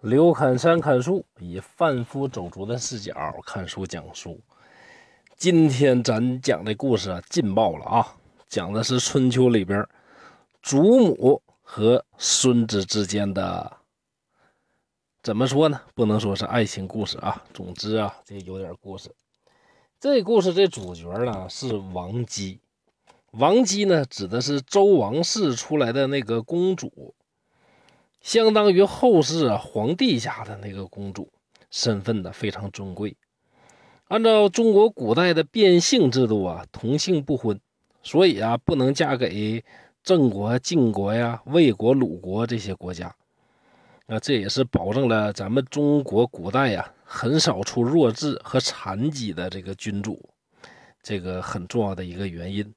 刘侃山看书，以贩夫走卒的视角看书讲书。今天咱讲的故事啊，劲爆了啊！讲的是春秋里边祖母和孙子之间的，怎么说呢？不能说是爱情故事啊。总之啊，这有点故事。这故事这主角呢是王姬，王姬呢指的是周王室出来的那个公主。相当于后世啊皇帝家的那个公主，身份呢非常尊贵。按照中国古代的变性制度啊，同姓不婚，所以啊不能嫁给郑国、晋国呀、魏国、鲁国这些国家。那这也是保证了咱们中国古代呀很少出弱智和残疾的这个君主，这个很重要的一个原因。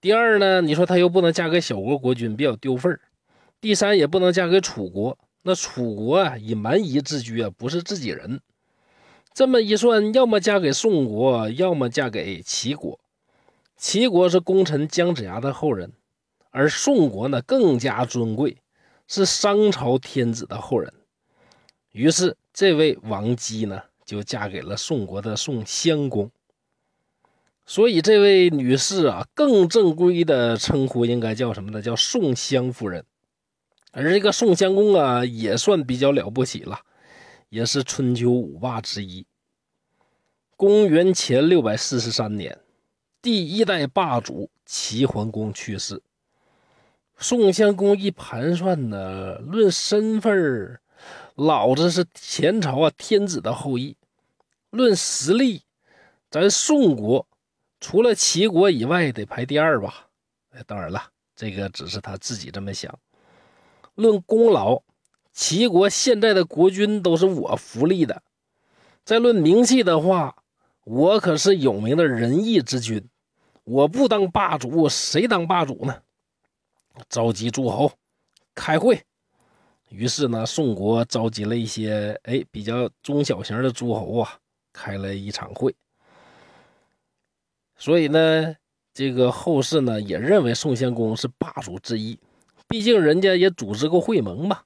第二呢，你说她又不能嫁给小国国君，比较丢份儿。第三，也不能嫁给楚国。那楚国啊，以蛮夷自居啊，不是自己人。这么一算，要么嫁给宋国，要么嫁给齐国。齐国是功臣姜子牙的后人，而宋国呢更加尊贵，是商朝天子的后人。于是，这位王姬呢，就嫁给了宋国的宋襄公。所以，这位女士啊，更正规的称呼应该叫什么呢？叫宋襄夫人。而这个宋襄公啊，也算比较了不起了，也是春秋五霸之一。公元前六百四十三年，第一代霸主齐桓公去世。宋襄公一盘算呢，论身份老子是前朝啊天子的后裔；论实力，咱宋国除了齐国以外得排第二吧？哎，当然了，这个只是他自己这么想。论功劳，齐国现在的国君都是我扶立的；再论名气的话，我可是有名的仁义之君。我不当霸主，谁当霸主呢？召集诸侯开会。于是呢，宋国召集了一些哎比较中小型的诸侯啊，开了一场会。所以呢，这个后世呢也认为宋襄公是霸主之一。毕竟人家也组织过会盟嘛。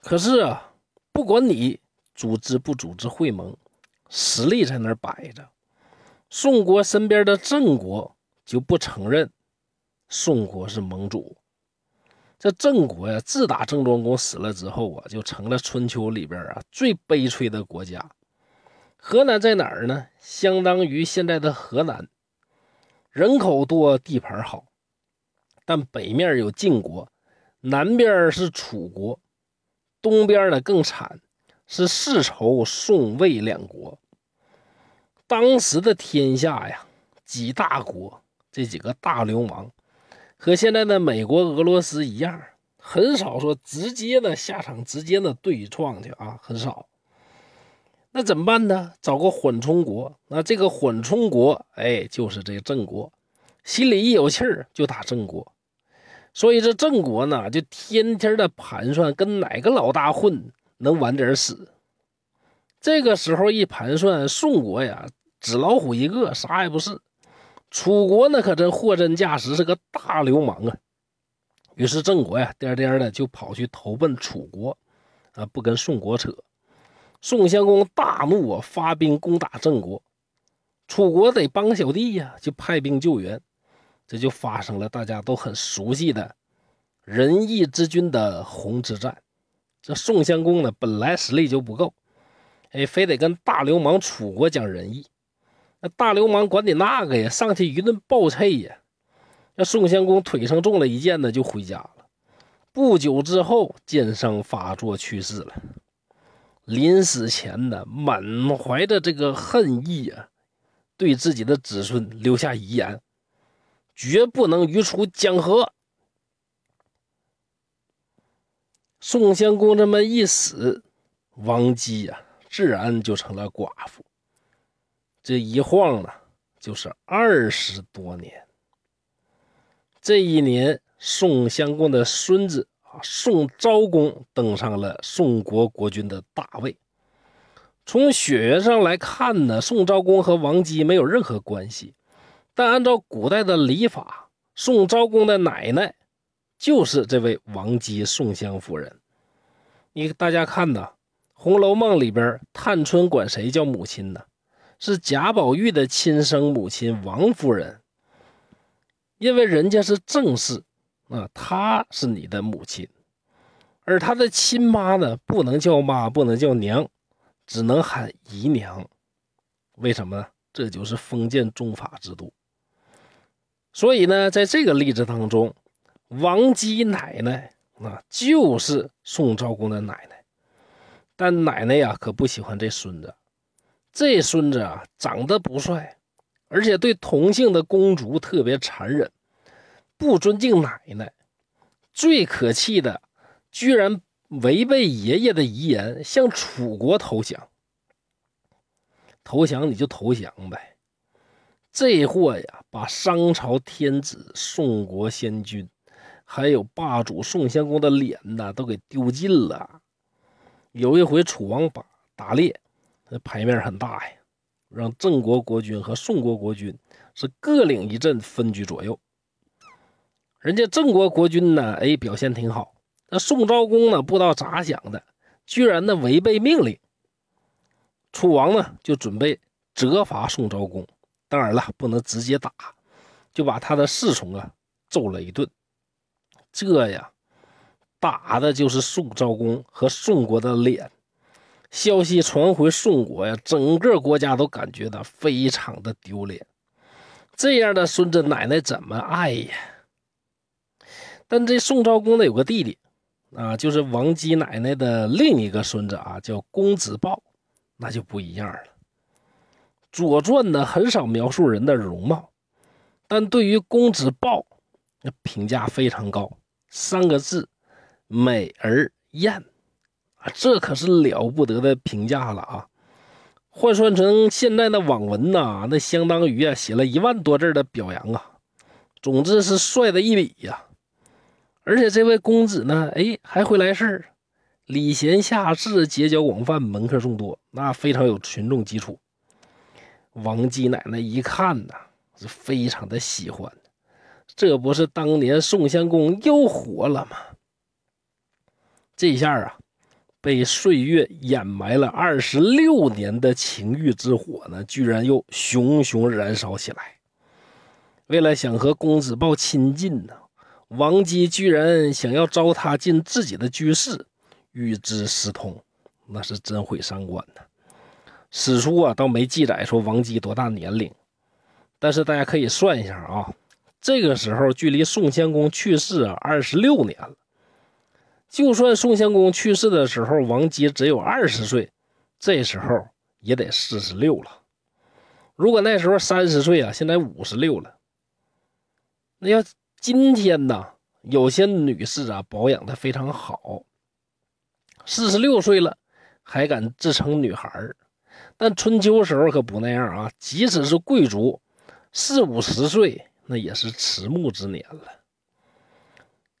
可是啊，不管你组织不组织会盟，实力在那儿摆着。宋国身边的郑国就不承认宋国是盟主。这郑国呀，自打郑庄公死了之后啊，就成了春秋里边啊最悲催的国家。河南在哪儿呢？相当于现在的河南，人口多，地盘好。但北面有晋国，南边是楚国，东边呢更惨，是世仇宋魏两国。当时的天下呀，几大国，这几个大流氓，和现在的美国、俄罗斯一样，很少说直接的下场，直接的对撞去啊，很少。那怎么办呢？找个缓冲国。那这个缓冲国，哎，就是这个郑国。心里一有气儿就打郑国，所以这郑国呢就天天的盘算跟哪个老大混能晚点死。这个时候一盘算，宋国呀纸老虎一个，啥也不是；楚国那可真货真价实是个大流氓啊。于是郑国呀颠颠的就跑去投奔楚国，啊不跟宋国扯。宋襄公大怒啊，发兵攻打郑国，楚国得帮小弟呀，就派兵救援。这就发生了大家都很熟悉的仁义之君的鸿之战。这宋襄公呢，本来实力就不够，哎，非得跟大流氓楚国讲仁义。那大流氓管你那个呀，上去一顿暴踹呀。那宋襄公腿上中了一箭呢，就回家了。不久之后，箭伤发作去世了。临死前呢，满怀着这个恨意啊，对自己的子孙留下遗言。绝不能于楚讲和。宋襄公这么一死，王姬呀，自然就成了寡妇。这一晃呢，就是二十多年。这一年，宋襄公的孙子啊，宋昭公登上了宋国国君的大位。从血缘上来看呢，宋昭公和王姬没有任何关系。但按照古代的礼法，宋昭公的奶奶就是这位王姬宋襄夫人。你大家看呐，《红楼梦》里边，探春管谁叫母亲呢？是贾宝玉的亲生母亲王夫人，因为人家是正室，啊，她是你的母亲，而她的亲妈呢，不能叫妈，不能叫娘，只能喊姨娘。为什么呢？这就是封建宗法制度。所以呢，在这个例子当中，王姬奶奶啊，就是宋昭公的奶奶，但奶奶呀，可不喜欢这孙子。这孙子啊，长得不帅，而且对同姓的公主特别残忍，不尊敬奶奶。最可气的，居然违背爷爷的遗言，向楚国投降。投降你就投降呗，这货呀，把商朝天子、宋国先君，还有霸主宋襄公的脸呐，都给丢尽了。有一回，楚王把打猎。那牌面很大呀，让郑国国君和宋国国君是各领一阵，分居左右。人家郑国国君呢，哎，表现挺好。那宋昭公呢，不知道咋想的，居然呢违背命令。楚王呢就准备责罚宋昭公，当然了，不能直接打，就把他的侍从啊揍了一顿。这呀，打的就是宋昭公和宋国的脸。消息传回宋国呀，整个国家都感觉到非常的丢脸。这样的孙子奶奶怎么爱呀？但这宋昭公呢有个弟弟啊，就是王姬奶奶的另一个孙子啊，叫公子豹，那就不一样了。《左传》呢很少描述人的容貌，但对于公子豹，那评价非常高，三个字：美而艳。这可是了不得的评价了啊！换算成现在的网文呐，那相当于啊写了一万多字的表扬啊。总之是帅的一笔呀！而且这位公子呢，哎，还会来事儿，礼贤下士，结交广泛，门客众多，那非常有群众基础。王姬奶奶一看呐，是非常的喜欢，这不是当年宋襄公又活了吗？这下啊！被岁月掩埋了二十六年的情欲之火呢，居然又熊熊燃烧起来。为了想和公子豹亲近呢，王姬居然想要招他进自己的居室，与之私通，那是真毁三观呐。史书啊倒没记载说王姬多大年龄，但是大家可以算一下啊，这个时候距离宋襄公去世啊二十六年了。就算宋襄公去世的时候，王姬只有二十岁，这时候也得四十六了。如果那时候三十岁啊，现在五十六了。那要今天呢，有些女士啊保养的非常好，四十六岁了还敢自称女孩但春秋时候可不那样啊，即使是贵族，四五十岁那也是迟暮之年了。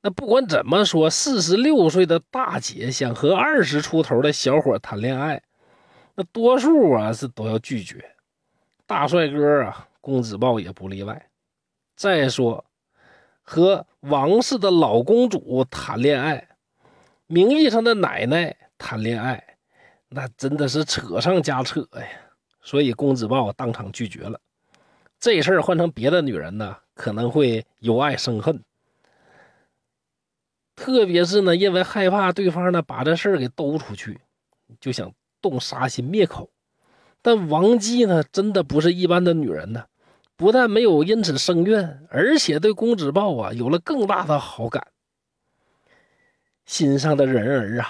那不管怎么说，四十六岁的大姐想和二十出头的小伙谈恋爱，那多数啊是都要拒绝。大帅哥啊，公子豹也不例外。再说，和王氏的老公主谈恋爱，名义上的奶奶谈恋爱，那真的是扯上加扯呀。所以公子豹当场拒绝了。这事儿换成别的女人呢，可能会由爱生恨。特别是呢，因为害怕对方呢把这事儿给兜出去，就想动杀心灭口。但王姬呢，真的不是一般的女人呢，不但没有因此生怨，而且对公子豹啊有了更大的好感。心上的人儿啊，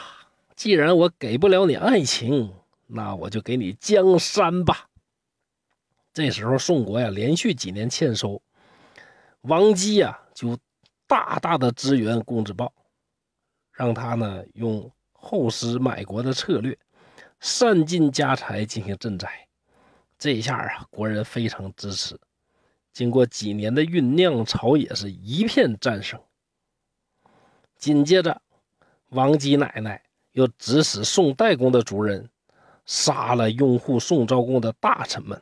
既然我给不了你爱情，那我就给你江山吧。这时候宋国呀连续几年欠收，王姬呀就大大的支援公子豹。让他呢用后师买国的策略，散尽家财进行赈灾。这一下啊，国人非常支持。经过几年的酝酿，朝野是一片赞声。紧接着，王姬奶奶又指使宋代公的族人杀了拥护宋昭公的大臣们，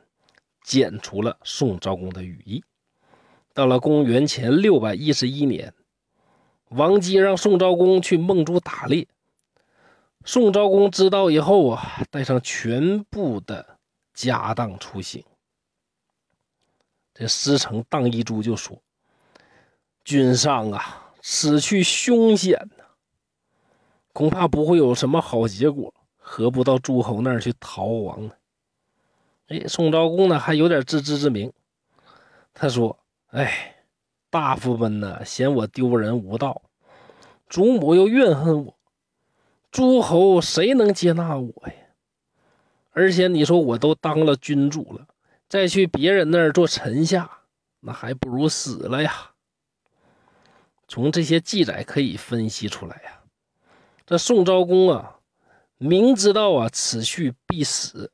剪除了宋昭公的羽翼。到了公元前六百一十一年。王姬让宋昭公去孟州打猎，宋昭公知道以后啊，带上全部的家当出行。这师承荡一珠就说：“君上啊，此去凶险呐，恐怕不会有什么好结果，何不到诸侯那儿去逃亡呢？”哎，宋昭公呢还有点自知之明，他说：“哎，大夫们呢嫌我丢人无道，祖母又怨恨我，诸侯谁能接纳我呀？而且你说我都当了君主了。”再去别人那儿做臣下，那还不如死了呀。从这些记载可以分析出来呀，这宋昭公啊，明知道啊此去必死，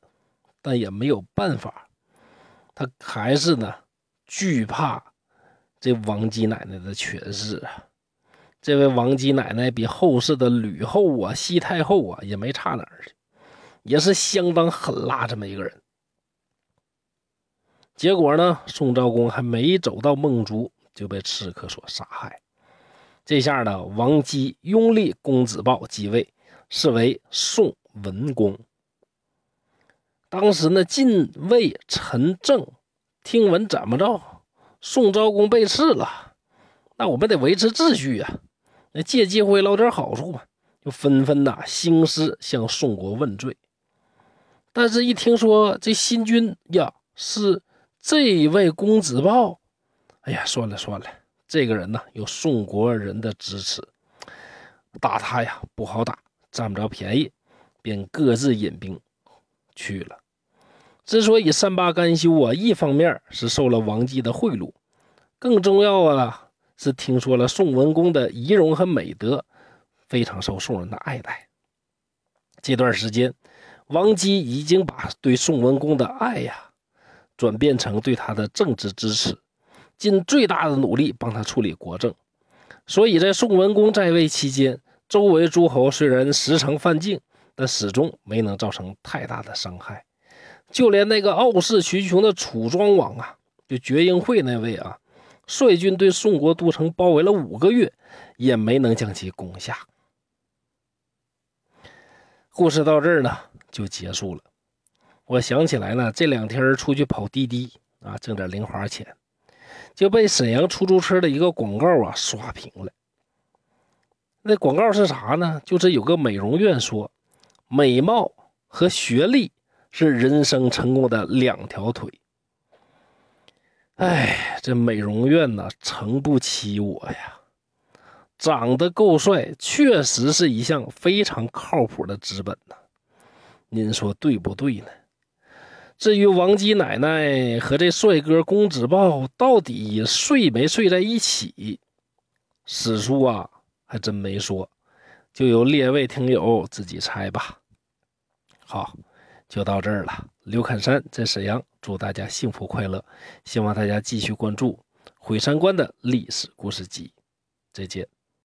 但也没有办法，他还是呢惧怕这王姬奶奶的权势啊。这位王姬奶奶比后世的吕后啊、西太后啊也没差哪儿去，也是相当狠辣这么一个人。结果呢？宋昭公还没走到孟竹，就被刺客所杀害。这下呢，王姬拥立公子豹继位，是为宋文公。当时呢，晋魏陈郑听闻怎么着，宋昭公被刺了，那我们得维持秩序呀，那借机会捞点好处嘛，就纷纷呐兴师向宋国问罪。但是，一听说这新君呀是。这位公子豹，哎呀，算了算了，这个人呢有宋国人的支持，打他呀不好打，占不着便宜，便各自引兵去了。之所以善罢甘休啊，一方面是受了王姬的贿赂，更重要的是听说了宋文公的仪容和美德，非常受宋人的爱戴。这段时间，王姬已经把对宋文公的爱呀。转变成对他的政治支持，尽最大的努力帮他处理国政。所以在宋文公在位期间，周围诸侯虽然时常犯境，但始终没能造成太大的伤害。就连那个傲视群雄的楚庄王啊，就绝英会那位啊，率军对宋国都城包围了五个月，也没能将其攻下。故事到这儿呢，就结束了。我想起来了，这两天出去跑滴滴啊，挣点零花钱，就被沈阳出租车的一个广告啊刷屏了。那广告是啥呢？就是有个美容院说，美貌和学历是人生成功的两条腿。哎，这美容院呢，撑不起我呀。长得够帅，确实是一项非常靠谱的资本呢。您说对不对呢？至于王姬奶奶和这帅哥公子豹到底睡没睡在一起，史书啊还真没说，就由列位听友自己猜吧。好，就到这儿了。刘侃山在沈阳，祝大家幸福快乐，希望大家继续关注《毁三观》的历史故事集。再见。